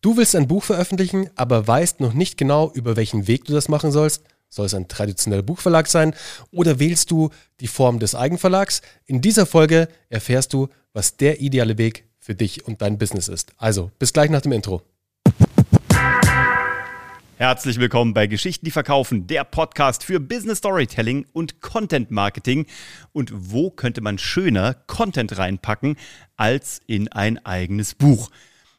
Du willst ein Buch veröffentlichen, aber weißt noch nicht genau, über welchen Weg du das machen sollst? Soll es ein traditioneller Buchverlag sein oder wählst du die Form des Eigenverlags? In dieser Folge erfährst du, was der ideale Weg für dich und dein Business ist. Also, bis gleich nach dem Intro. Herzlich willkommen bei Geschichten, die verkaufen, der Podcast für Business Storytelling und Content Marketing. Und wo könnte man schöner Content reinpacken als in ein eigenes Buch?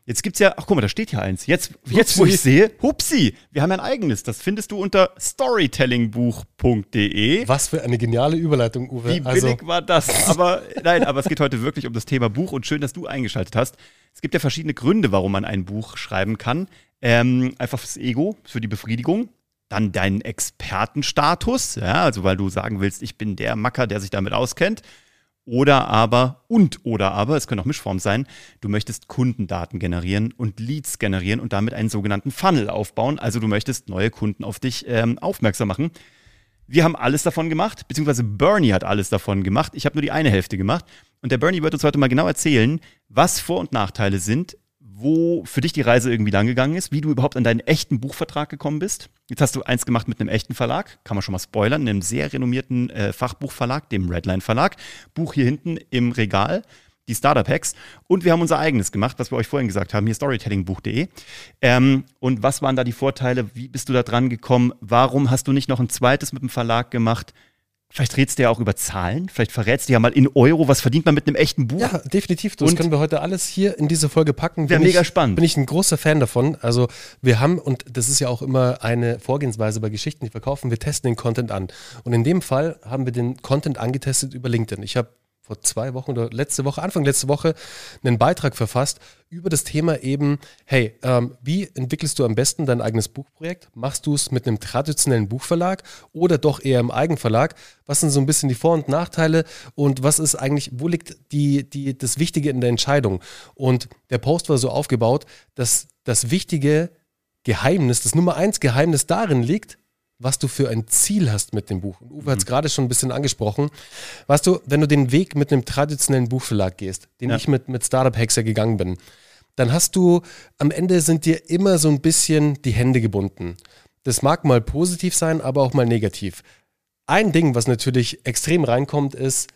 Jetzt gibt's ja, ach guck mal, da steht ja eins. Jetzt, jetzt wo ich sehe, hupsi, wir haben ein eigenes. Das findest du unter storytellingbuch.de. Was für eine geniale Überleitung, Uwe. Wie billig also. war das? Aber nein, aber es geht heute wirklich um das Thema Buch und schön, dass du eingeschaltet hast. Es gibt ja verschiedene Gründe, warum man ein Buch schreiben kann. Ähm, einfach fürs Ego, für die Befriedigung. Dann deinen Expertenstatus, ja, also weil du sagen willst, ich bin der Macker, der sich damit auskennt. Oder aber, und oder aber, es können auch Mischformen sein, du möchtest Kundendaten generieren und Leads generieren und damit einen sogenannten Funnel aufbauen. Also du möchtest neue Kunden auf dich ähm, aufmerksam machen. Wir haben alles davon gemacht, beziehungsweise Bernie hat alles davon gemacht. Ich habe nur die eine Hälfte gemacht. Und der Bernie wird uns heute mal genau erzählen, was Vor- und Nachteile sind, wo für dich die Reise irgendwie lang gegangen ist, wie du überhaupt an deinen echten Buchvertrag gekommen bist. Jetzt hast du eins gemacht mit einem echten Verlag, kann man schon mal spoilern, einem sehr renommierten äh, Fachbuchverlag, dem Redline Verlag. Buch hier hinten im Regal, die Startup Hacks. Und wir haben unser eigenes gemacht, was wir euch vorhin gesagt haben, hier storytellingbuch.de. Ähm, und was waren da die Vorteile? Wie bist du da dran gekommen? Warum hast du nicht noch ein zweites mit dem Verlag gemacht? Vielleicht redest du ja auch über Zahlen. Vielleicht verrätst du ja mal in Euro, was verdient man mit einem echten Buch. Ja, definitiv. Das und können wir heute alles hier in diese Folge packen. Wäre mega spannend. Bin ich ein großer Fan davon. Also wir haben, und das ist ja auch immer eine Vorgehensweise bei Geschichten, die verkaufen, wir testen den Content an. Und in dem Fall haben wir den Content angetestet über LinkedIn. Ich habe vor zwei Wochen oder letzte Woche, Anfang letzte Woche, einen Beitrag verfasst über das Thema eben, hey, ähm, wie entwickelst du am besten dein eigenes Buchprojekt? Machst du es mit einem traditionellen Buchverlag oder doch eher im Eigenverlag? Was sind so ein bisschen die Vor- und Nachteile und was ist eigentlich, wo liegt die, die, das Wichtige in der Entscheidung? Und der Post war so aufgebaut, dass das wichtige Geheimnis, das Nummer eins Geheimnis darin liegt, was du für ein Ziel hast mit dem Buch. Und Uwe mhm. hat es gerade schon ein bisschen angesprochen. Weißt du, wenn du den Weg mit einem traditionellen Buchverlag gehst, den ja. ich mit, mit Startup Hexer gegangen bin, dann hast du, am Ende sind dir immer so ein bisschen die Hände gebunden. Das mag mal positiv sein, aber auch mal negativ. Ein Ding, was natürlich extrem reinkommt, ist,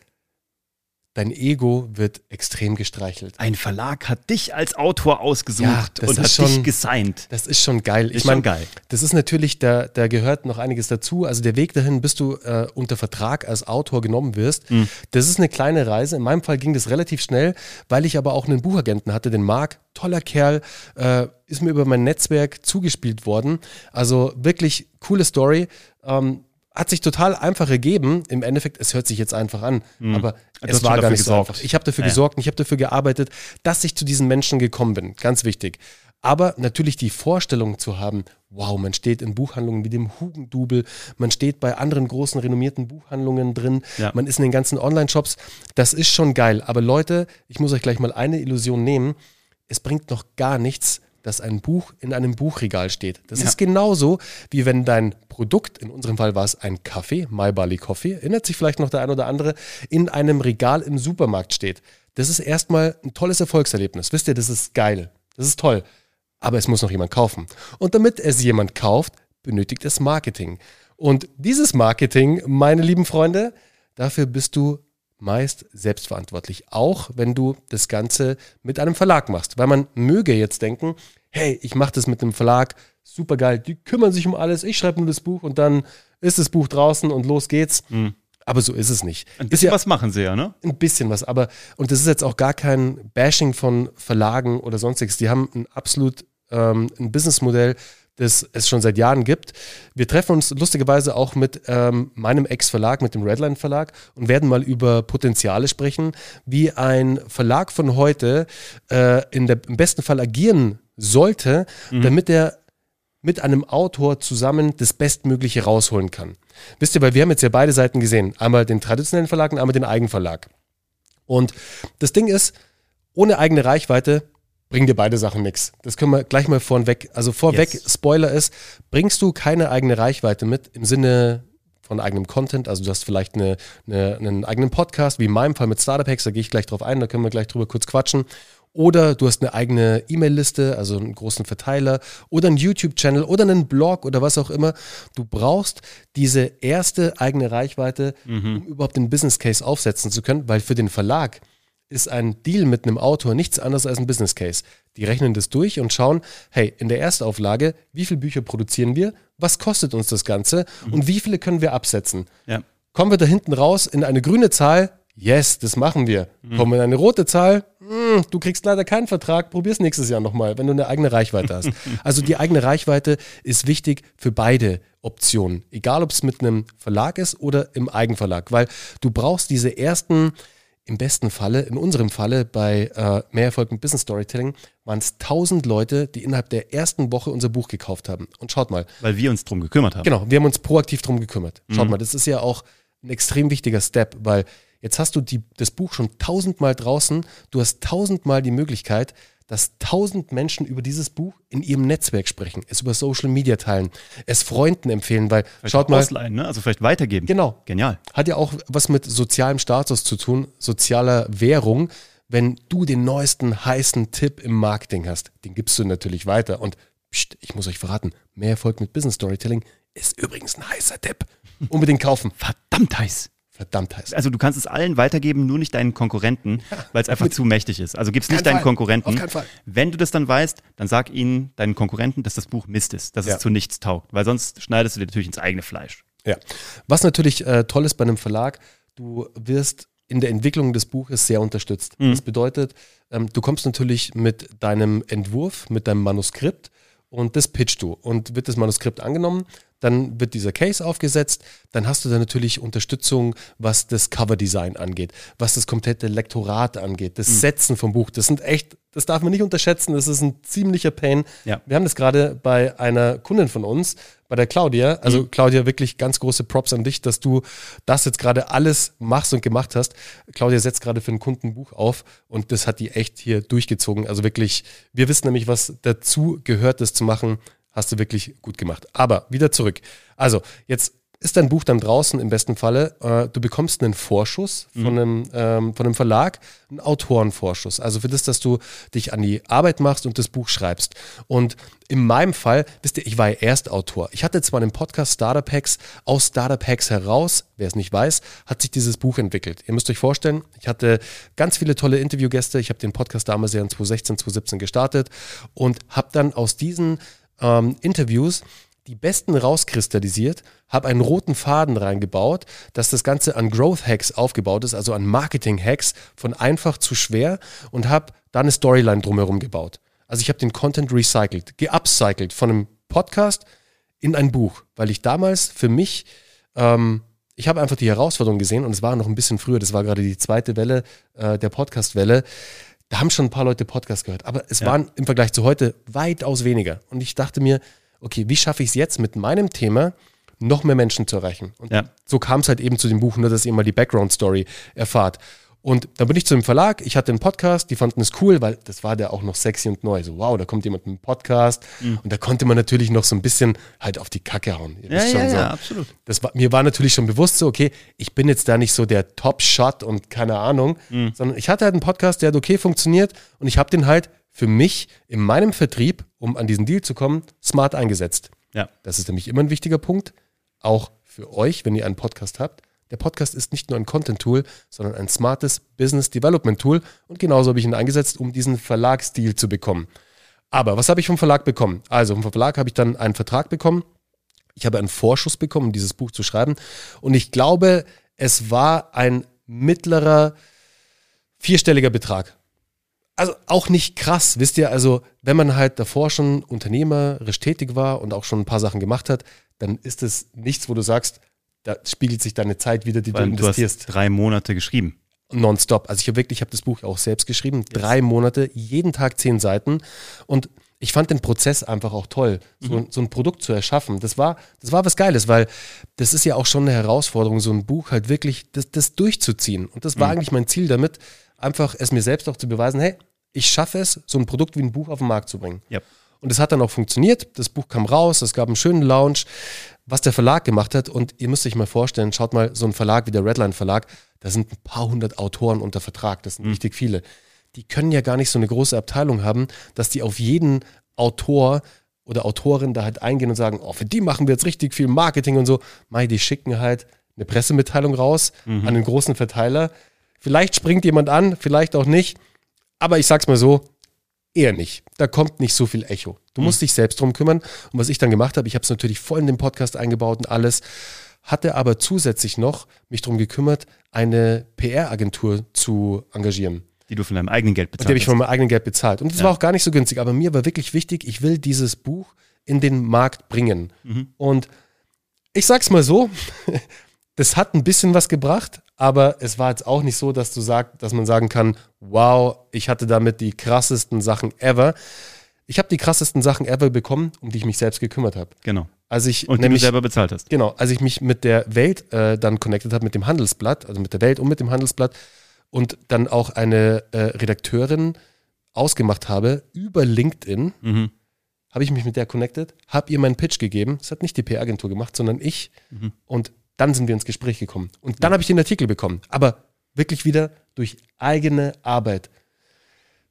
dein Ego wird extrem gestreichelt. Ein Verlag hat dich als Autor ausgesucht ja, und hat schon, dich gesigned. Das ist schon geil. Ist ich meine, geil. Das ist natürlich, da, da gehört noch einiges dazu. Also der Weg dahin, bis du äh, unter Vertrag als Autor genommen wirst, mhm. das ist eine kleine Reise. In meinem Fall ging das relativ schnell, weil ich aber auch einen Buchagenten hatte, den Marc, toller Kerl, äh, ist mir über mein Netzwerk zugespielt worden. Also wirklich coole Story. Ähm, hat sich total einfach ergeben. Im Endeffekt, es hört sich jetzt einfach an, mhm. aber du es war gar nicht gesorgt. so einfach. Ich habe dafür ja. gesorgt und ich habe dafür gearbeitet, dass ich zu diesen Menschen gekommen bin. Ganz wichtig. Aber natürlich die Vorstellung zu haben, wow, man steht in Buchhandlungen wie dem Hugendubel, man steht bei anderen großen renommierten Buchhandlungen drin, ja. man ist in den ganzen Online-Shops, das ist schon geil. Aber Leute, ich muss euch gleich mal eine Illusion nehmen, es bringt noch gar nichts, dass ein Buch in einem Buchregal steht. Das ja. ist genauso, wie wenn dein Produkt, in unserem Fall war es ein Kaffee, My Barley Coffee, erinnert sich vielleicht noch der ein oder andere, in einem Regal im Supermarkt steht. Das ist erstmal ein tolles Erfolgserlebnis. Wisst ihr, das ist geil. Das ist toll. Aber es muss noch jemand kaufen. Und damit es jemand kauft, benötigt es Marketing. Und dieses Marketing, meine lieben Freunde, dafür bist du meist selbstverantwortlich, auch wenn du das Ganze mit einem Verlag machst. Weil man möge jetzt denken, hey, ich mache das mit einem Verlag, super geil, die kümmern sich um alles, ich schreibe nur das Buch und dann ist das Buch draußen und los geht's. Mhm. Aber so ist es nicht. Ein bisschen ja, was machen sie ja, ne? Ein bisschen was, aber, und das ist jetzt auch gar kein Bashing von Verlagen oder sonstiges. Die haben ein absolut ähm, ein Businessmodell, das es schon seit Jahren gibt. Wir treffen uns lustigerweise auch mit ähm, meinem Ex-Verlag, mit dem Redline Verlag und werden mal über Potenziale sprechen, wie ein Verlag von heute äh, in der, im besten Fall agieren sollte, mhm. damit er mit einem Autor zusammen das Bestmögliche rausholen kann. Wisst ihr, weil wir haben jetzt ja beide Seiten gesehen. Einmal den traditionellen Verlag und einmal den Eigenverlag. Und das Ding ist, ohne eigene Reichweite bringen dir beide Sachen nichts. Das können wir gleich mal vorweg. Also vorweg, yes. Spoiler ist, bringst du keine eigene Reichweite mit im Sinne von eigenem Content. Also du hast vielleicht eine, eine, einen eigenen Podcast, wie in meinem Fall mit Startup Hacks, da gehe ich gleich drauf ein, da können wir gleich drüber kurz quatschen. oder du hast eine eigene E-Mail-Liste, also einen großen Verteiler oder einen YouTube-Channel oder einen Blog oder was auch immer. Du brauchst diese erste eigene Reichweite, mhm. um überhaupt den Business Case aufsetzen zu können, weil für den Verlag ist ein Deal mit einem Autor nichts anderes als ein Business Case. Die rechnen das durch und schauen, hey, in der Erstauflage, wie viele Bücher produzieren wir, was kostet uns das Ganze mhm. und wie viele können wir absetzen. Ja. Kommen wir da hinten raus in eine grüne Zahl, Yes, das machen wir. Mhm. Kommen in eine rote Zahl, mh, hm, du kriegst leider keinen Vertrag, probier's nächstes Jahr nochmal, wenn du eine eigene Reichweite hast. also die eigene Reichweite ist wichtig für beide Optionen. Egal, ob es mit einem Verlag ist oder im Eigenverlag, weil du brauchst diese ersten, im besten Falle, in unserem Falle bei äh, Mehr Erfolg mit Business Storytelling, waren es 1000 Leute, die innerhalb der ersten Woche unser Buch gekauft haben. Und schaut mal. Weil wir uns drum gekümmert haben. Genau, wir haben uns proaktiv drum gekümmert. Schaut mhm. mal, das ist ja auch ein extrem wichtiger Step, weil Jetzt hast du die, das Buch schon tausendmal draußen. Du hast tausendmal die Möglichkeit, dass tausend Menschen über dieses Buch in ihrem Netzwerk sprechen, es über Social Media teilen, es Freunden empfehlen, weil vielleicht schaut mal. Ausleihen, ne? Also vielleicht weitergeben. Genau. Genial. Hat ja auch was mit sozialem Status zu tun, sozialer Währung. Wenn du den neuesten heißen Tipp im Marketing hast, den gibst du natürlich weiter. Und pst, ich muss euch verraten, mehr Erfolg mit Business Storytelling ist übrigens ein heißer Tipp. Unbedingt kaufen. Verdammt heiß. Verdammt heiß. Also du kannst es allen weitergeben, nur nicht deinen Konkurrenten, weil es einfach zu mächtig ist. Also gib es nicht deinen Fall. Konkurrenten. Auf keinen Fall. Wenn du das dann weißt, dann sag ihnen, deinen Konkurrenten, dass das Buch Mist ist, dass ja. es zu nichts taugt, weil sonst schneidest du dir natürlich ins eigene Fleisch. Ja. Was natürlich äh, toll ist bei einem Verlag, du wirst in der Entwicklung des Buches sehr unterstützt. Mhm. Das bedeutet, ähm, du kommst natürlich mit deinem Entwurf, mit deinem Manuskript und das pitchst du und wird das Manuskript angenommen, dann wird dieser Case aufgesetzt, dann hast du da natürlich Unterstützung, was das Coverdesign angeht, was das komplette Lektorat angeht, das mhm. Setzen vom Buch. Das sind echt, das darf man nicht unterschätzen, das ist ein ziemlicher Pain. Ja. Wir haben das gerade bei einer Kundin von uns, bei der Claudia. Also mhm. Claudia, wirklich ganz große Props an dich, dass du das jetzt gerade alles machst und gemacht hast. Claudia setzt gerade für einen Kunden ein Buch auf und das hat die echt hier durchgezogen. Also wirklich, wir wissen nämlich, was dazu gehört, das zu machen hast du wirklich gut gemacht. Aber wieder zurück. Also, jetzt ist dein Buch dann draußen im besten Falle. Äh, du bekommst einen Vorschuss von, mhm. einem, ähm, von einem Verlag, einen Autorenvorschuss. Also für das, dass du dich an die Arbeit machst und das Buch schreibst. Und in meinem Fall, wisst ihr, ich war ja Erstautor. Ich hatte zwar einen Podcast Startup Hacks, aus Startup Hacks heraus, wer es nicht weiß, hat sich dieses Buch entwickelt. Ihr müsst euch vorstellen, ich hatte ganz viele tolle Interviewgäste. Ich habe den Podcast damals ja in 2016, 2017 gestartet und habe dann aus diesen ähm, Interviews die besten rauskristallisiert, habe einen roten Faden reingebaut, dass das Ganze an Growth Hacks aufgebaut ist, also an Marketing Hacks von einfach zu schwer und habe da eine Storyline drumherum gebaut. Also ich habe den Content recycelt, geupcycelt von einem Podcast in ein Buch, weil ich damals für mich, ähm, ich habe einfach die Herausforderung gesehen und es war noch ein bisschen früher, das war gerade die zweite Welle äh, der Podcast-Welle da haben schon ein paar Leute Podcast gehört, aber es ja. waren im Vergleich zu heute weitaus weniger. Und ich dachte mir, okay, wie schaffe ich es jetzt mit meinem Thema noch mehr Menschen zu erreichen? Und ja. so kam es halt eben zu dem Buch, nur dass ihr mal die Background-Story erfahrt. Und dann bin ich zu dem Verlag, ich hatte einen Podcast, die fanden es cool, weil das war der auch noch sexy und neu. So, wow, da kommt jemand mit einem Podcast. Mhm. Und da konnte man natürlich noch so ein bisschen halt auf die Kacke hauen. Ihr ja, ja, so. ja, absolut. Das war, mir war natürlich schon bewusst so, okay, ich bin jetzt da nicht so der Top-Shot und keine Ahnung, mhm. sondern ich hatte halt einen Podcast, der hat okay funktioniert und ich habe den halt für mich in meinem Vertrieb, um an diesen Deal zu kommen, smart eingesetzt. Ja. Das ist nämlich immer ein wichtiger Punkt, auch für euch, wenn ihr einen Podcast habt der Podcast ist nicht nur ein Content-Tool, sondern ein smartes Business Development Tool. Und genauso habe ich ihn eingesetzt, um diesen Verlagsstil zu bekommen. Aber was habe ich vom Verlag bekommen? Also vom Verlag habe ich dann einen Vertrag bekommen. Ich habe einen Vorschuss bekommen, um dieses Buch zu schreiben. Und ich glaube, es war ein mittlerer vierstelliger Betrag. Also auch nicht krass, wisst ihr, also wenn man halt davor schon unternehmerisch tätig war und auch schon ein paar Sachen gemacht hat, dann ist es nichts, wo du sagst, da spiegelt sich deine Zeit wieder, die Weil du investierst. Du hast drei Monate geschrieben. Nonstop. Also ich habe wirklich, ich habe das Buch auch selbst geschrieben. Yes. Drei Monate, jeden Tag zehn Seiten. Und ich fand den Prozess einfach auch toll, so, mhm. so, ein Produkt zu erschaffen. Das war, das war was Geiles, weil das ist ja auch schon eine Herausforderung, so ein Buch halt wirklich das, das durchzuziehen. Und das war mhm. eigentlich mein Ziel damit, einfach es mir selbst auch zu beweisen, hey, ich schaffe es, so ein Produkt wie ein Buch auf den Markt zu bringen. Yep. Und es hat dann auch funktioniert. Das Buch kam raus, es gab einen schönen Launch was der Verlag gemacht hat. Und ihr müsst euch mal vorstellen, schaut mal, so ein Verlag wie der Redline Verlag, da sind ein paar hundert Autoren unter Vertrag, das sind mhm. richtig viele. die können ja gar nicht so eine große Abteilung haben, dass die auf jeden Autor oder Autorin da halt eingehen und sagen, oh, für die machen wir jetzt richtig viel Marketing und so. Mai, die schicken halt eine Pressemitteilung raus mhm. an den großen Verteiler. Vielleicht springt jemand an, vielleicht auch nicht. Aber ich sag's mal so, eher nicht. Da kommt nicht so viel Echo. Du musst mhm. dich selbst drum kümmern. Und was ich dann gemacht habe, ich habe es natürlich voll in den Podcast eingebaut und alles, hatte aber zusätzlich noch mich darum gekümmert, eine PR-Agentur zu engagieren. Die du von deinem eigenen Geld bezahlt Die habe ich von meinem eigenen Geld bezahlt. Und das ja. war auch gar nicht so günstig, aber mir war wirklich wichtig, ich will dieses Buch in den Markt bringen. Mhm. Und ich sag's mal so, das hat ein bisschen was gebracht, aber es war jetzt auch nicht so, dass du sagst, dass man sagen kann, wow, ich hatte damit die krassesten Sachen ever. Ich habe die krassesten Sachen ever bekommen, um die ich mich selbst gekümmert habe. Genau. Als ich und nämlich, die du selber bezahlt hast. Genau, als ich mich mit der Welt äh, dann connected habe, mit dem Handelsblatt, also mit der Welt und mit dem Handelsblatt und dann auch eine äh, Redakteurin ausgemacht habe über LinkedIn, mhm. habe ich mich mit der connected, habe ihr meinen Pitch gegeben. Das hat nicht die PR-Agentur gemacht, sondern ich. Mhm. Und dann sind wir ins Gespräch gekommen. Und dann ja. habe ich den Artikel bekommen. Aber wirklich wieder durch eigene Arbeit.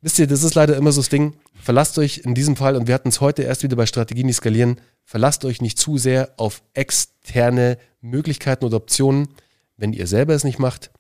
Wisst ihr, das ist leider immer so das Ding. Verlasst euch in diesem Fall, und wir hatten es heute erst wieder bei Strategien, die skalieren, verlasst euch nicht zu sehr auf externe Möglichkeiten oder Optionen. Wenn ihr selber es nicht macht,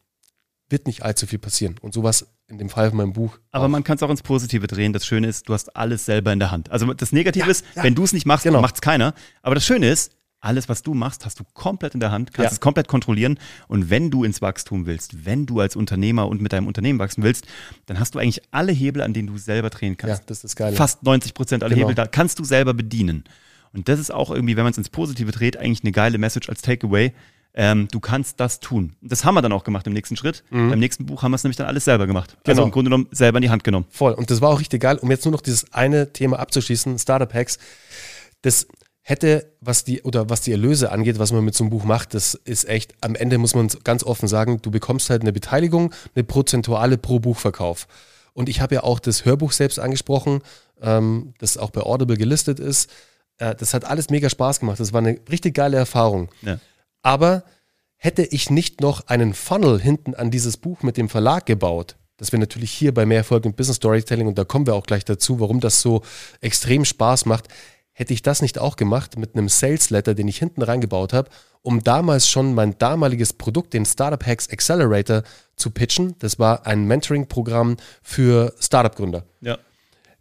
wird nicht allzu viel passieren. Und sowas in dem Fall von meinem Buch. Aber auch. man kann es auch ins Positive drehen. Das Schöne ist, du hast alles selber in der Hand. Also das Negative ja, ist, ja. wenn du es nicht machst, genau. macht es keiner. Aber das Schöne ist, alles, was du machst, hast du komplett in der Hand, kannst ja. es komplett kontrollilieren. Und wenn du ins Wachstum willst, wenn du als Unternehmer und mit deinem Unternehmen wachsen willst, dann hast du eigentlich alle Hebel, an denen du selber drehen kannst. Ja, das ist geil. Fast 90 Prozent aller genau. Hebel da kannst du selber bedienen. Und das ist auch irgendwie, wenn man es ins Positive dreht, eigentlich eine geile Message als Takeaway. Ähm, du kannst das tun. Das haben wir dann auch gemacht im nächsten Schritt. Mhm. Beim nächsten Buch haben wir es nämlich dann alles selber gemacht. Also genau. Also im Grunde genommen selber in die Hand genommen. Voll. Und das war auch richtig geil. Um jetzt nur noch dieses eine Thema abzuschließen, Startup Hacks. Das hätte, was die, oder was die Erlöse angeht, was man mit so einem Buch macht, das ist echt, am Ende muss man ganz offen sagen, du bekommst halt eine Beteiligung, eine prozentuale pro Buchverkauf. Und ich habe ja auch das Hörbuch selbst angesprochen, ähm, das auch bei Audible gelistet ist. Äh, das hat alles mega Spaß gemacht. Das war eine richtig geile Erfahrung. Ja. Aber hätte ich nicht noch einen Funnel hinten an dieses Buch mit dem Verlag gebaut, das wir natürlich hier bei Mehr Erfolg im Business Storytelling, und da kommen wir auch gleich dazu, warum das so extrem Spaß macht, hätte ich das nicht auch gemacht mit einem Sales Letter, den ich hinten reingebaut habe, um damals schon mein damaliges Produkt, den Startup Hacks Accelerator, zu pitchen. Das war ein Mentoring-Programm für Startup-Gründer. Ja.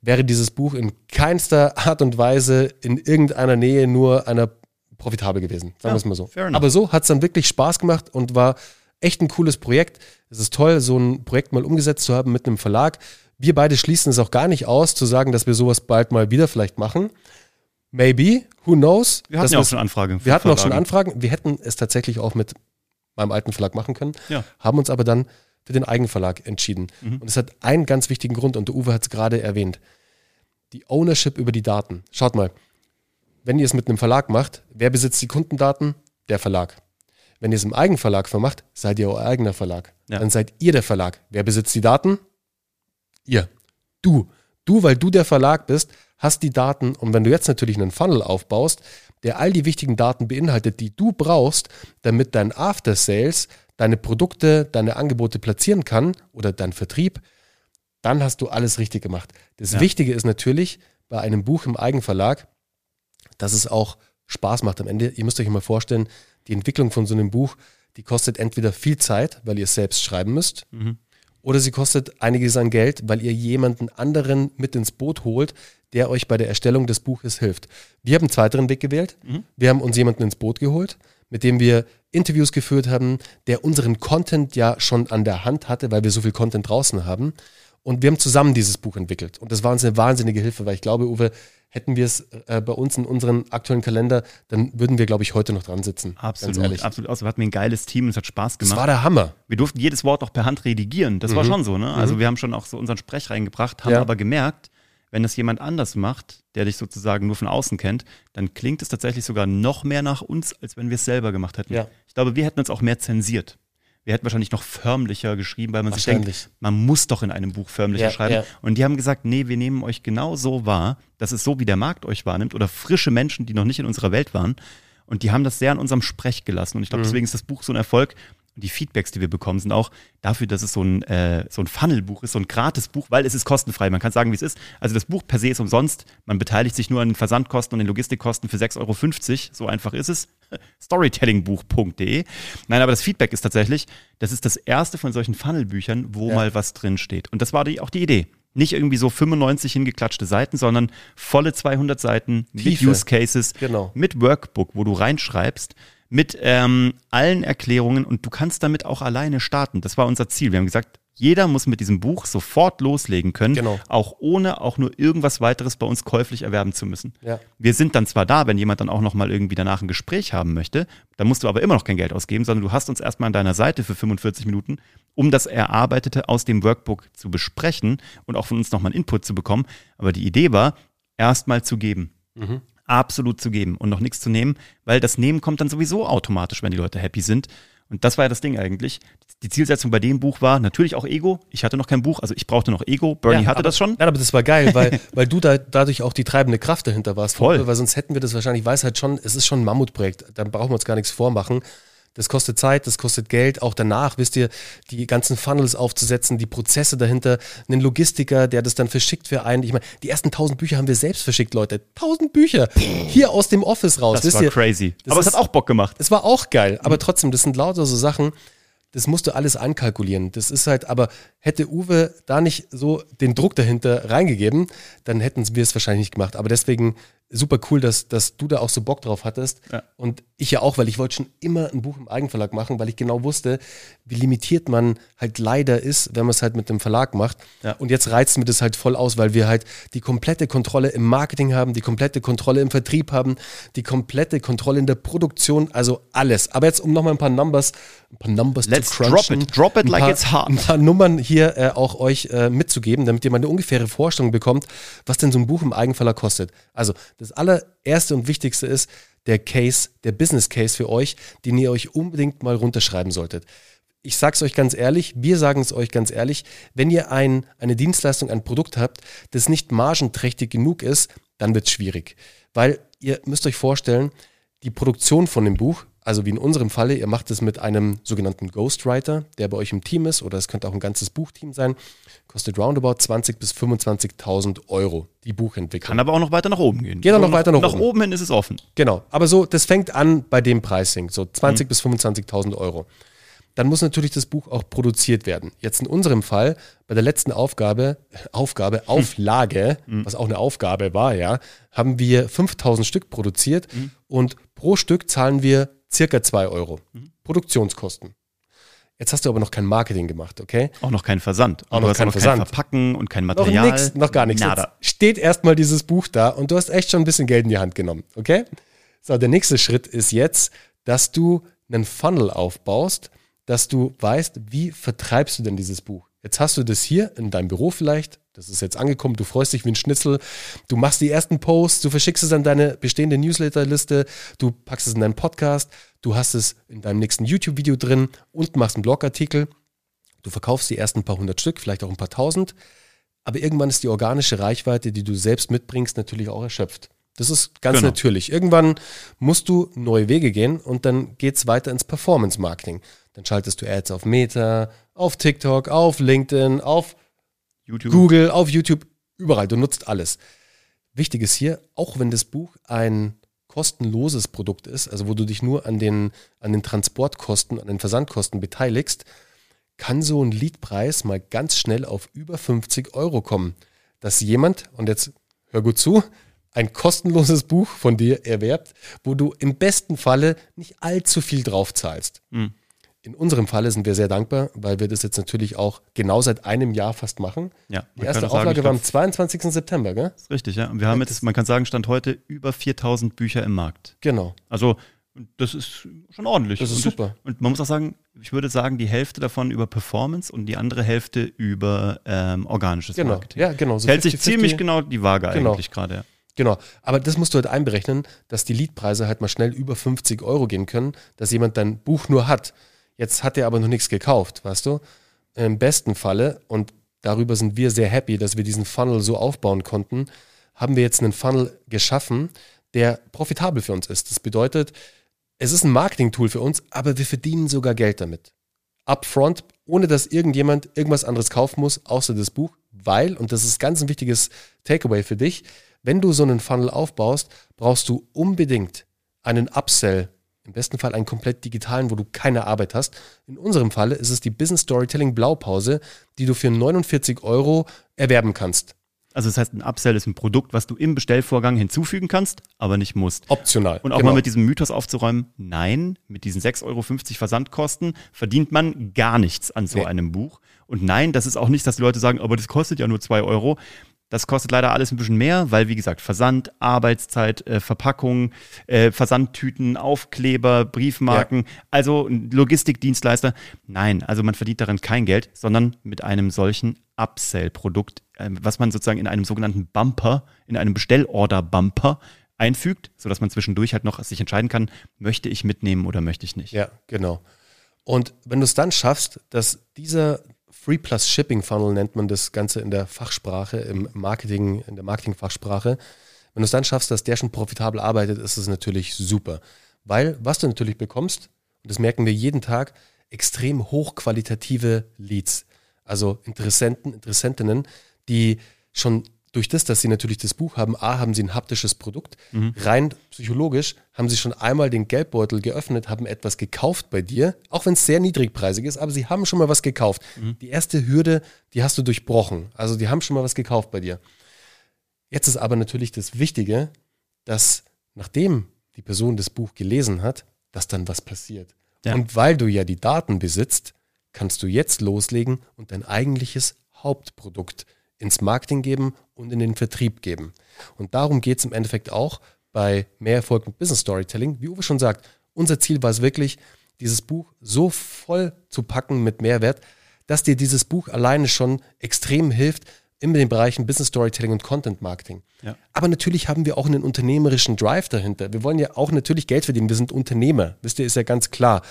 Wäre dieses Buch in keinster Art und Weise in irgendeiner Nähe nur einer profitabel gewesen, sagen wir es mal so. Aber so hat es dann wirklich Spaß gemacht und war echt ein cooles Projekt. Es ist toll, so ein Projekt mal umgesetzt zu haben mit einem Verlag. Wir beide schließen es auch gar nicht aus, zu sagen, dass wir sowas bald mal wieder vielleicht machen. Maybe, who knows? Wir hatten ja auch schon Anfragen. Wir hatten auch schon Anfragen. Wir hätten es tatsächlich auch mit meinem alten Verlag machen können, ja. haben uns aber dann für den Eigenverlag entschieden. Mhm. Und es hat einen ganz wichtigen Grund und der Uwe hat es gerade erwähnt. Die Ownership über die Daten. Schaut mal, wenn ihr es mit einem Verlag macht, wer besitzt die Kundendaten? Der Verlag. Wenn ihr es im Eigenverlag vermacht, seid ihr euer eigener Verlag. Ja. Dann seid ihr der Verlag. Wer besitzt die Daten? Ihr. Du. Du, weil du der Verlag bist, hast die Daten und wenn du jetzt natürlich einen Funnel aufbaust, der all die wichtigen Daten beinhaltet, die du brauchst, damit dein After Sales deine Produkte, deine Angebote platzieren kann oder dein Vertrieb, dann hast du alles richtig gemacht. Das ja. Wichtige ist natürlich bei einem Buch im Eigenverlag, dass es auch Spaß macht am Ende. Ihr müsst euch mal vorstellen, die Entwicklung von so einem Buch, die kostet entweder viel Zeit, weil ihr es selbst schreiben müsst, mhm. Oder sie kostet einiges an Geld, weil ihr jemanden anderen mit ins Boot holt, der euch bei der Erstellung des Buches hilft. Wir haben einen zweiteren Weg gewählt. Mhm. Wir haben uns jemanden ins Boot geholt, mit dem wir Interviews geführt haben, der unseren Content ja schon an der Hand hatte, weil wir so viel Content draußen haben. Und wir haben zusammen dieses Buch entwickelt. Und das war uns eine wahnsinnige Hilfe, weil ich glaube, Uwe, hätten wir es äh, bei uns in unserem aktuellen Kalender, dann würden wir, glaube ich, heute noch dran sitzen. Absolut, absolut. Also wir hatten ein geiles Team, es hat Spaß gemacht. Das war der Hammer. Wir durften jedes Wort auch per Hand redigieren. Das mhm. war schon so, ne? Also mhm. wir haben schon auch so unseren Sprech reingebracht, haben ja. aber gemerkt, wenn das jemand anders macht, der dich sozusagen nur von außen kennt, dann klingt es tatsächlich sogar noch mehr nach uns, als wenn wir es selber gemacht hätten. Ja. Ich glaube, wir hätten uns auch mehr zensiert. Wir hätten wahrscheinlich noch förmlicher geschrieben, weil man sich denkt, man muss doch in einem Buch förmlicher ja, schreiben. Ja. Und die haben gesagt, nee, wir nehmen euch genau so wahr. Das ist so, wie der Markt euch wahrnimmt oder frische Menschen, die noch nicht in unserer Welt waren. Und die haben das sehr an unserem Sprech gelassen. Und ich glaube, mhm. deswegen ist das Buch so ein Erfolg. Und die Feedbacks, die wir bekommen, sind auch dafür, dass es so ein, äh, so ein Funnel-Buch ist, so ein Gratis-Buch, weil es ist kostenfrei. Man kann sagen, wie es ist. Also das Buch per se ist umsonst. Man beteiligt sich nur an den Versandkosten und den Logistikkosten für 6,50 Euro. So einfach ist es. Storytellingbuch.de. Nein, aber das Feedback ist tatsächlich, das ist das erste von solchen Funnel-Büchern, wo ja. mal was drin steht. Und das war die, auch die Idee. Nicht irgendwie so 95 hingeklatschte Seiten, sondern volle 200 Seiten Tiefe. mit Use Cases, genau. mit Workbook, wo du reinschreibst, mit ähm, allen Erklärungen und du kannst damit auch alleine starten. Das war unser Ziel. Wir haben gesagt, jeder muss mit diesem Buch sofort loslegen können, genau. auch ohne auch nur irgendwas weiteres bei uns käuflich erwerben zu müssen. Ja. Wir sind dann zwar da, wenn jemand dann auch nochmal irgendwie danach ein Gespräch haben möchte, dann musst du aber immer noch kein Geld ausgeben, sondern du hast uns erstmal an deiner Seite für 45 Minuten, um das Erarbeitete aus dem Workbook zu besprechen und auch von uns nochmal einen Input zu bekommen. Aber die Idee war, erstmal zu geben. Mhm absolut zu geben und noch nichts zu nehmen, weil das Nehmen kommt dann sowieso automatisch, wenn die Leute happy sind. Und das war ja das Ding eigentlich. Die Zielsetzung bei dem Buch war natürlich auch Ego. Ich hatte noch kein Buch, also ich brauchte noch Ego. Bernie ja, hatte aber, das schon. Nein, aber das war geil, weil, weil du da dadurch auch die treibende Kraft dahinter warst. Voll. Weil sonst hätten wir das wahrscheinlich, ich weiß halt schon, es ist schon ein Mammutprojekt. Da brauchen wir uns gar nichts vormachen. Das kostet Zeit, das kostet Geld. Auch danach, wisst ihr, die ganzen Funnels aufzusetzen, die Prozesse dahinter, einen Logistiker, der das dann verschickt für einen. Ich meine, die ersten tausend Bücher haben wir selbst verschickt, Leute. Tausend Bücher hier aus dem Office raus. Das wisst war ihr? crazy. Das Aber ist, es hat auch Bock gemacht. Es war auch geil. Aber trotzdem, das sind lauter so Sachen, das musst du alles einkalkulieren. Das ist halt, aber hätte Uwe da nicht so den Druck dahinter reingegeben, dann hätten wir es wahrscheinlich nicht gemacht. Aber deswegen super cool, dass, dass du da auch so Bock drauf hattest. Ja. Und ich ja auch, weil ich wollte schon immer ein Buch im Eigenverlag machen, weil ich genau wusste, wie limitiert man halt leider ist, wenn man es halt mit dem Verlag macht. Ja. Und jetzt reizt mir das halt voll aus, weil wir halt die komplette Kontrolle im Marketing haben, die komplette Kontrolle im Vertrieb haben, die komplette Kontrolle in der Produktion, also alles. Aber jetzt, um nochmal ein paar Numbers, ein paar Numbers Let's zu crunchen. Drop it, drop it like paar, it's hot. Ein paar Nummern hier äh, auch euch äh, mitzugeben, damit ihr mal eine ungefähre Vorstellung bekommt, was denn so ein Buch im Eigenverlag kostet. Also das allererste und wichtigste ist der Case, der Business Case für euch, den ihr euch unbedingt mal runterschreiben solltet. Ich sage es euch ganz ehrlich, wir sagen es euch ganz ehrlich, wenn ihr ein, eine Dienstleistung, ein Produkt habt, das nicht margenträchtig genug ist, dann wird es schwierig. Weil ihr müsst euch vorstellen, die Produktion von dem Buch, also wie in unserem Falle, ihr macht es mit einem sogenannten Ghostwriter, der bei euch im Team ist, oder es könnte auch ein ganzes Buchteam sein, kostet roundabout 20.000 bis 25.000 Euro, die Buchentwicklung. Kann aber auch noch weiter nach oben gehen. Geht auch noch weiter nach, nach oben. Nach oben hin ist es offen. Genau, aber so, das fängt an bei dem Pricing, so 20.000 mhm. bis 25.000 Euro. Dann muss natürlich das Buch auch produziert werden. Jetzt in unserem Fall, bei der letzten Aufgabe, Aufgabe, hm. Auflage, mhm. was auch eine Aufgabe war, ja, haben wir 5000 Stück produziert mhm. und pro Stück zahlen wir circa 2 Euro. Mhm. Produktionskosten. Jetzt hast du aber noch kein Marketing gemacht, okay? Auch noch kein Versand. Auch noch kein Versand. Kein Verpacken und kein Material. Noch nichts, noch gar nichts. Nada. Jetzt steht erstmal dieses Buch da und du hast echt schon ein bisschen Geld in die Hand genommen, okay? So, der nächste Schritt ist jetzt, dass du einen Funnel aufbaust, dass du weißt, wie vertreibst du denn dieses Buch? Jetzt hast du das hier in deinem Büro vielleicht, das ist jetzt angekommen, du freust dich wie ein Schnitzel, du machst die ersten Posts, du verschickst es an deine bestehende Newsletterliste, du packst es in deinen Podcast, du hast es in deinem nächsten YouTube-Video drin und machst einen Blogartikel, du verkaufst die ersten paar hundert Stück, vielleicht auch ein paar tausend, aber irgendwann ist die organische Reichweite, die du selbst mitbringst, natürlich auch erschöpft. Das ist ganz Genau. natürlich. Irgendwann musst du neue Wege gehen und dann geht es weiter ins Performance-Marketing. Dann schaltest du Ads auf Meta, auf TikTok, auf LinkedIn, auf YouTube. Google, auf YouTube, überall. Du nutzt alles. Wichtig ist hier, auch wenn das Buch ein kostenloses Produkt ist, also wo du dich nur an den, an den Transportkosten, an den Versandkosten beteiligst, kann so ein Leadpreis mal ganz schnell auf über 50 Euro kommen. Dass jemand, und jetzt hör gut zu, ein kostenloses Buch von dir erwerbt, wo du im besten Falle nicht allzu viel drauf zahlst. Mhm. In unserem Falle sind wir sehr dankbar, weil wir das jetzt natürlich auch genau seit einem Jahr fast machen. Ja, Die erste sagen, Auflage ich war am 22. September, gell? ist richtig, ja. Und wir haben jetzt, man kann sagen, Stand heute über 4000 Bücher im Markt. Genau. Also, das ist schon ordentlich. Das ist und super. Und man muss auch sagen, ich würde sagen, die Hälfte davon über Performance und die andere Hälfte über ähm, organisches Genau. Marketing. Ja, genau. So Hält sich 50-50. ziemlich genau die Waage Genau. eigentlich gerade, ja. Genau. Aber das musst du halt einberechnen, dass die Leadpreise halt mal schnell über 50 Euro gehen können, dass jemand dein Buch nur hat. Jetzt hat er aber noch nichts gekauft, weißt du? Im besten Falle, und darüber sind wir sehr happy, dass wir diesen Funnel so aufbauen konnten, haben wir jetzt einen Funnel geschaffen, der profitabel für uns ist. Das bedeutet, es ist ein Marketing-Tool für uns, aber wir verdienen sogar Geld damit. upfront, ohne dass irgendjemand irgendwas anderes kaufen muss, außer das Buch, weil, und das ist ganz ein wichtiges Takeaway für dich, wenn du so einen Funnel aufbaust, brauchst du unbedingt einen Upsell, im besten Fall einen komplett digitalen, wo du keine Arbeit hast. In unserem Falle ist es die Business Storytelling Blaupause, die du für 49 Euro erwerben kannst. Also das heißt, ein Upsell ist ein Produkt, was du im Bestellvorgang hinzufügen kannst, aber nicht musst. Optional. Und auch genau. mal mit diesem Mythos aufzuräumen, nein, mit diesen 6,50 Euro Versandkosten verdient man gar nichts an so nee. einem Buch. Und nein, das ist auch nicht, dass die Leute sagen, aber das kostet ja nur 2 Euro. Das kostet leider alles ein bisschen mehr, weil, wie gesagt, Versand, Arbeitszeit, äh, Verpackung, äh, Versandtüten, Aufkleber, Briefmarken, ja. also Logistikdienstleister. Nein, also man verdient daran kein Geld, sondern mit einem solchen Upsell-Produkt, äh, was man sozusagen in einem sogenannten Bumper, in einem Bestellorder-Bumper einfügt, sodass man zwischendurch halt noch sich entscheiden kann, möchte ich mitnehmen oder möchte ich nicht. Ja, genau. Und wenn du es dann schaffst, dass dieser Free Plus Shipping Funnel nennt man das Ganze in der Fachsprache, im Marketing, in der Marketingfachsprache. Wenn du es dann schaffst, dass der schon profitabel arbeitet, ist es natürlich super. Weil was du natürlich bekommst, und das merken wir jeden Tag, extrem hochqualitative Leads. Also Interessenten, Interessentinnen, die schon durch das, dass sie natürlich das Buch haben, A, haben sie ein haptisches Produkt. Mhm. Rein psychologisch haben sie schon einmal den Geldbeutel geöffnet, haben etwas gekauft bei dir, auch wenn es sehr niedrigpreisig ist, aber sie haben schon mal was gekauft. Mhm. Die erste Hürde, die hast du durchbrochen. Also die haben schon mal was gekauft bei dir. Jetzt ist aber natürlich das Wichtige, dass nachdem die Person das Buch gelesen hat, dass dann was passiert. Ja. Und weil du ja die Daten besitzt, kannst du jetzt loslegen und dein eigentliches Hauptprodukt ins Marketing geben und in den Vertrieb geben. Und darum geht es im Endeffekt auch bei mehr Erfolg mit Business Storytelling. Wie Uwe schon sagt, unser Ziel war es wirklich, dieses Buch so voll zu packen mit Mehrwert, dass dir dieses Buch alleine schon extrem hilft in den Bereichen Business Storytelling und Content Marketing. Ja. Aber natürlich haben wir auch einen unternehmerischen Drive dahinter. Wir wollen ja auch natürlich Geld verdienen. Wir sind Unternehmer. Wisst ihr, ist ja ganz klar.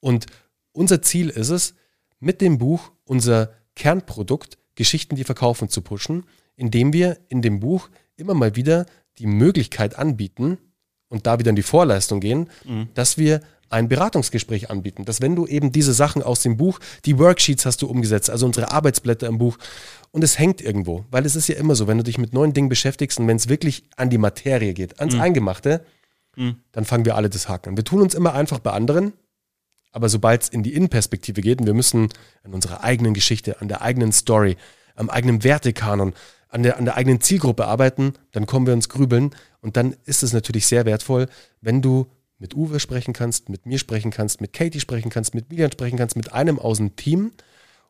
Und unser Ziel ist es, mit dem Buch unser Kernprodukt Geschichten, die verkaufen, zu pushen, indem wir in dem Buch immer mal wieder die Möglichkeit anbieten und da wieder in die Vorleistung gehen, mhm. dass wir ein Beratungsgespräch anbieten. Dass wenn du eben diese Sachen aus dem Buch, die Worksheets hast du umgesetzt, also unsere Arbeitsblätter im Buch, und es hängt irgendwo, weil es ist ja immer so, wenn du dich mit neuen Dingen beschäftigst und wenn es wirklich an die Materie geht, ans mhm. Eingemachte, mhm. dann fangen wir alle das Haken. Wir tun uns immer einfach bei anderen, aber sobald es in die Innenperspektive geht und wir müssen an unserer eigenen Geschichte, an der eigenen Story, am eigenen Wertekanon, an der, an der eigenen Zielgruppe arbeiten, dann kommen wir ins Grübeln. Und dann ist es natürlich sehr wertvoll, wenn du mit Uwe sprechen kannst, mit mir sprechen kannst, mit Katie sprechen kannst, mit Milian sprechen kannst, mit einem aus dem Team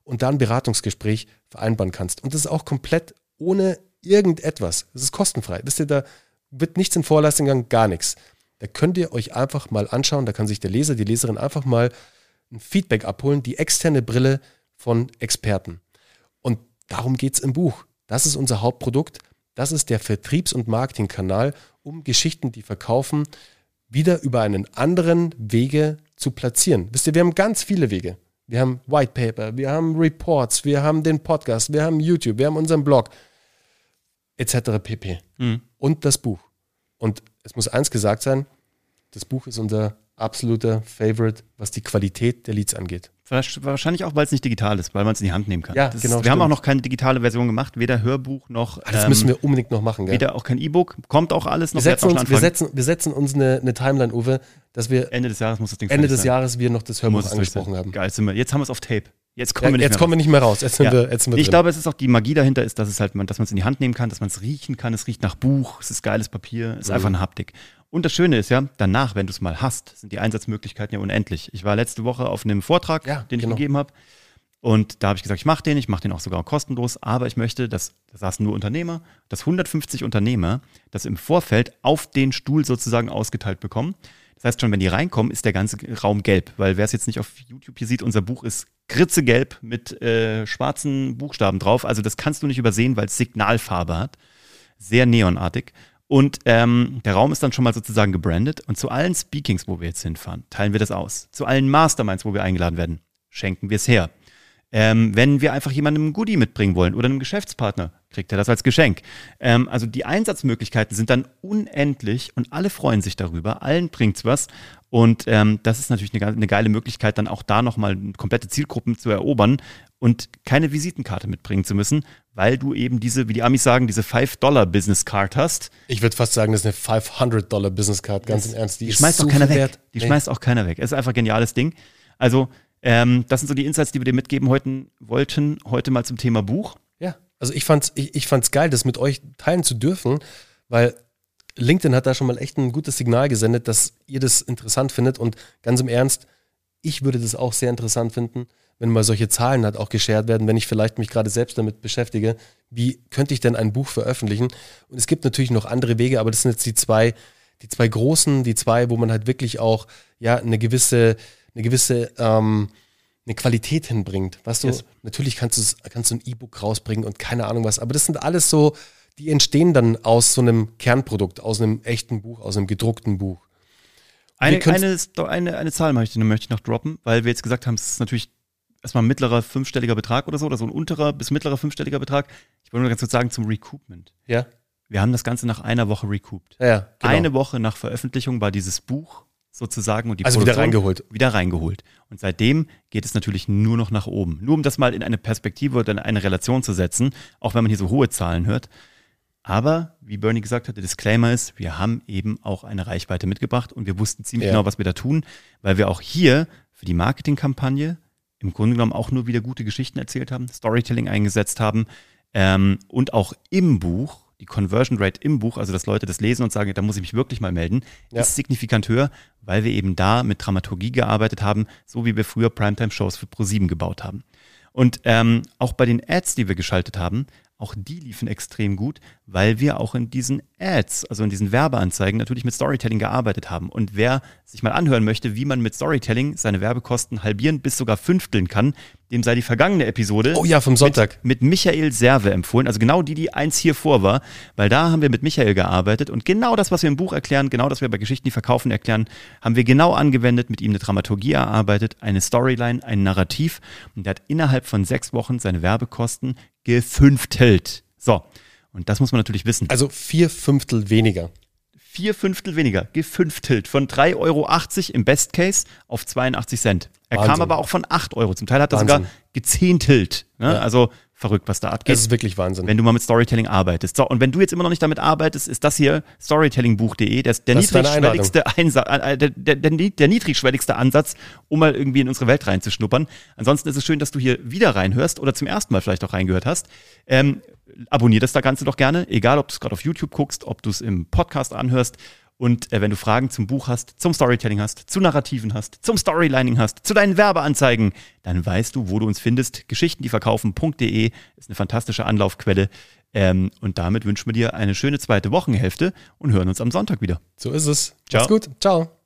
und dann ein Beratungsgespräch vereinbaren kannst. Und das ist auch komplett ohne irgendetwas. Das ist kostenfrei. Wisst ihr, da wird nichts in Vorleistung gegangen, gar nichts. Da könnt ihr euch einfach mal anschauen, da kann sich der Leser, die Leserin einfach mal ein Feedback abholen, die externe Brille von Experten. Und darum geht es im Buch. Das ist unser Hauptprodukt. Das ist der Vertriebs- und Marketingkanal, um Geschichten, die verkaufen, wieder über einen anderen Wege zu platzieren. Wisst ihr, wir haben ganz viele Wege. Wir haben White Paper, wir haben Reports, wir haben den Podcast, wir haben YouTube, wir haben unseren Blog, etc. pp. Mhm. Und das Buch. Und es muss eins gesagt sein, das Buch ist unser absoluter Favorite, was die Qualität der Leads angeht. Wahrscheinlich auch, weil es nicht digital ist, weil man es in die Hand nehmen kann. Ja, das genau. wir stimmt. haben auch noch keine digitale Version gemacht, weder Hörbuch noch. Ah, das ähm, müssen wir unbedingt noch machen, gell? Weder auch kein E-Book, kommt auch alles noch. Wir setzen, uns, wir setzen, wir setzen uns eine, eine, Timeline, Uwe, dass wir Ende des Jahres muss das Ding Ende des sein. Jahres wir noch das Hörbuch angesprochen haben. Geil, sind wir. Jetzt haben wir es auf Tape. Jetzt kommen, ja, wir, nicht jetzt kommen wir nicht mehr raus. Jetzt sind ja. wir, jetzt sind wir ich glaube, es ist auch die Magie dahinter, ist, dass es halt, dass man es in die Hand nehmen kann, dass man es riechen kann. Es riecht nach Buch, es ist geiles Papier, es ist mhm. einfach eine Haptik. Und das Schöne ist ja, danach, wenn du es mal hast, sind die Einsatzmöglichkeiten ja unendlich. Ich war letzte Woche auf einem Vortrag, ja, den ich genau. gegeben habe. Und da habe ich gesagt, ich mache den, ich mache den auch sogar kostenlos, aber ich möchte, dass, da saßen nur Unternehmer, dass 150 Unternehmer das im Vorfeld auf den Stuhl sozusagen ausgeteilt bekommen. Das heißt schon, wenn die reinkommen, ist der ganze Raum gelb, weil wer es jetzt nicht auf YouTube hier sieht, unser Buch ist kritzegelb mit äh, schwarzen Buchstaben drauf. Also das kannst du nicht übersehen, weil es Signalfarbe hat. Sehr neonartig. Und ähm, der Raum ist dann schon mal sozusagen gebrandet. Und zu allen Speakings, wo wir jetzt hinfahren, teilen wir das aus. Zu allen Masterminds, wo wir eingeladen werden, schenken wir es her. Ähm, wenn wir einfach jemandem ein Goodie mitbringen wollen oder einem Geschäftspartner, kriegt er das als Geschenk. Ähm, also die Einsatzmöglichkeiten sind dann unendlich und alle freuen sich darüber, allen bringt's was. Und ähm, das ist natürlich eine, eine geile Möglichkeit, dann auch da nochmal komplette Zielgruppen zu erobern und keine Visitenkarte mitbringen zu müssen, weil du eben diese, wie die Amis sagen, diese 5-Dollar-Business-Card hast. Ich würde fast sagen, das ist eine 500-Dollar-Business-Card, ganz das, im Ernst. Die, die schmeißt auch keiner weg. Wert. Die nee. schmeißt auch keiner weg. Es ist einfach ein geniales Ding. Also, ähm, das sind so die Insights, die wir dir mitgeben heute, wollten, heute mal zum Thema Buch. Also ich fand's, ich, ich fand's geil, das mit euch teilen zu dürfen, weil LinkedIn hat da schon mal echt ein gutes Signal gesendet, dass ihr das interessant findet und ganz im Ernst, ich würde das auch sehr interessant finden, wenn mal solche Zahlen halt auch geshared werden, wenn ich vielleicht mich gerade selbst damit beschäftige, wie könnte ich denn ein Buch veröffentlichen? Und es gibt natürlich noch andere Wege, aber das sind jetzt die zwei, die zwei großen, die zwei, wo man halt wirklich auch ja eine gewisse, eine gewisse ähm, eine Qualität hinbringt. Weißt du, yes. natürlich kannst du, kannst du ein E-Book rausbringen und keine Ahnung was, aber das sind alles so, die entstehen dann aus so einem Kernprodukt, aus einem echten Buch, aus einem gedruckten Buch. Eine, eine, eine, eine Zahl möchte, möchte ich noch droppen, weil wir jetzt gesagt haben, es ist natürlich erstmal ein mittlerer fünfstelliger Betrag oder so, oder so ein unterer bis mittlerer fünfstelliger Betrag. Ich wollte nur ganz kurz sagen zum Recoupment. Ja. Wir haben das Ganze nach einer Woche recouped. Ja, ja genau. Eine Woche nach Veröffentlichung war dieses Buch sozusagen und die also Produktion wieder reingeholt. Wieder reingeholt. Und seitdem geht es natürlich nur noch nach oben. Nur um das mal in eine Perspektive oder in eine Relation zu setzen, auch wenn man hier so hohe Zahlen hört. Aber, wie Bernie gesagt hat, der Disclaimer ist, wir haben eben auch eine Reichweite mitgebracht und wir wussten ziemlich ja. genau, was wir da tun, weil wir auch hier für die Marketingkampagne im Grunde genommen auch nur wieder gute Geschichten erzählt haben, Storytelling eingesetzt haben ähm, und auch im Buch, die Conversion Rate im Buch, also dass Leute das lesen und sagen, da muss ich mich wirklich mal melden, ja. ist signifikant höher, weil wir eben da mit Dramaturgie gearbeitet haben, so wie wir früher Primetime-Shows für ProSieben gebaut haben. Und ähm, auch bei den Ads, die wir geschaltet haben, auch die liefen extrem gut, weil wir auch in diesen Ads, also in diesen Werbeanzeigen natürlich mit Storytelling gearbeitet haben. Und wer sich mal anhören möchte, wie man mit Storytelling seine Werbekosten halbieren bis sogar fünfteln kann, dem sei die vergangene Episode oh ja, vom Sonntag. Mit, mit Michael Serve empfohlen. Also genau die, die eins hier vor war, weil da haben wir mit Michael gearbeitet und genau das, was wir im Buch erklären, genau das, was wir bei Geschichten, die verkaufen, erklären, haben wir genau angewendet, mit ihm eine Dramaturgie erarbeitet, eine Storyline, ein Narrativ und er hat innerhalb von sechs Wochen seine Werbekosten gefünftelt. So. Und das muss man natürlich wissen. Also vier Fünftel weniger. Vier Fünftel weniger, gefünftelt. Von 3,80 Euro im Best Case auf 82 Cent. Er Wahnsinn. kam aber auch von 8 Euro. Zum Teil hat er sogar gezehntelt. Ne? Ja. Also verrückt, was da abgeht. Das ist wirklich Wahnsinn. Wenn du mal mit Storytelling arbeitest. So, und wenn du jetzt immer noch nicht damit arbeitest, ist das hier storytellingbuch.de, der, der, niedrigschwelligste Einsatz, äh, der, der, der, der niedrigschwelligste Ansatz, um mal irgendwie in unsere Welt reinzuschnuppern. Ansonsten ist es schön, dass du hier wieder reinhörst oder zum ersten Mal vielleicht auch reingehört hast. Ähm, abonnier das da Ganze doch gerne, egal ob du es gerade auf YouTube guckst, ob du es im Podcast anhörst. Und äh, wenn du Fragen zum Buch hast, zum Storytelling hast, zu Narrativen hast, zum Storylining hast, zu deinen Werbeanzeigen, dann weißt du, wo du uns findest. Geschichten, die verkaufen.de ist eine fantastische Anlaufquelle. Ähm, und damit wünschen wir dir eine schöne zweite Wochenhälfte und hören uns am Sonntag wieder. So ist es. Ciao. Mach's gut. Ciao.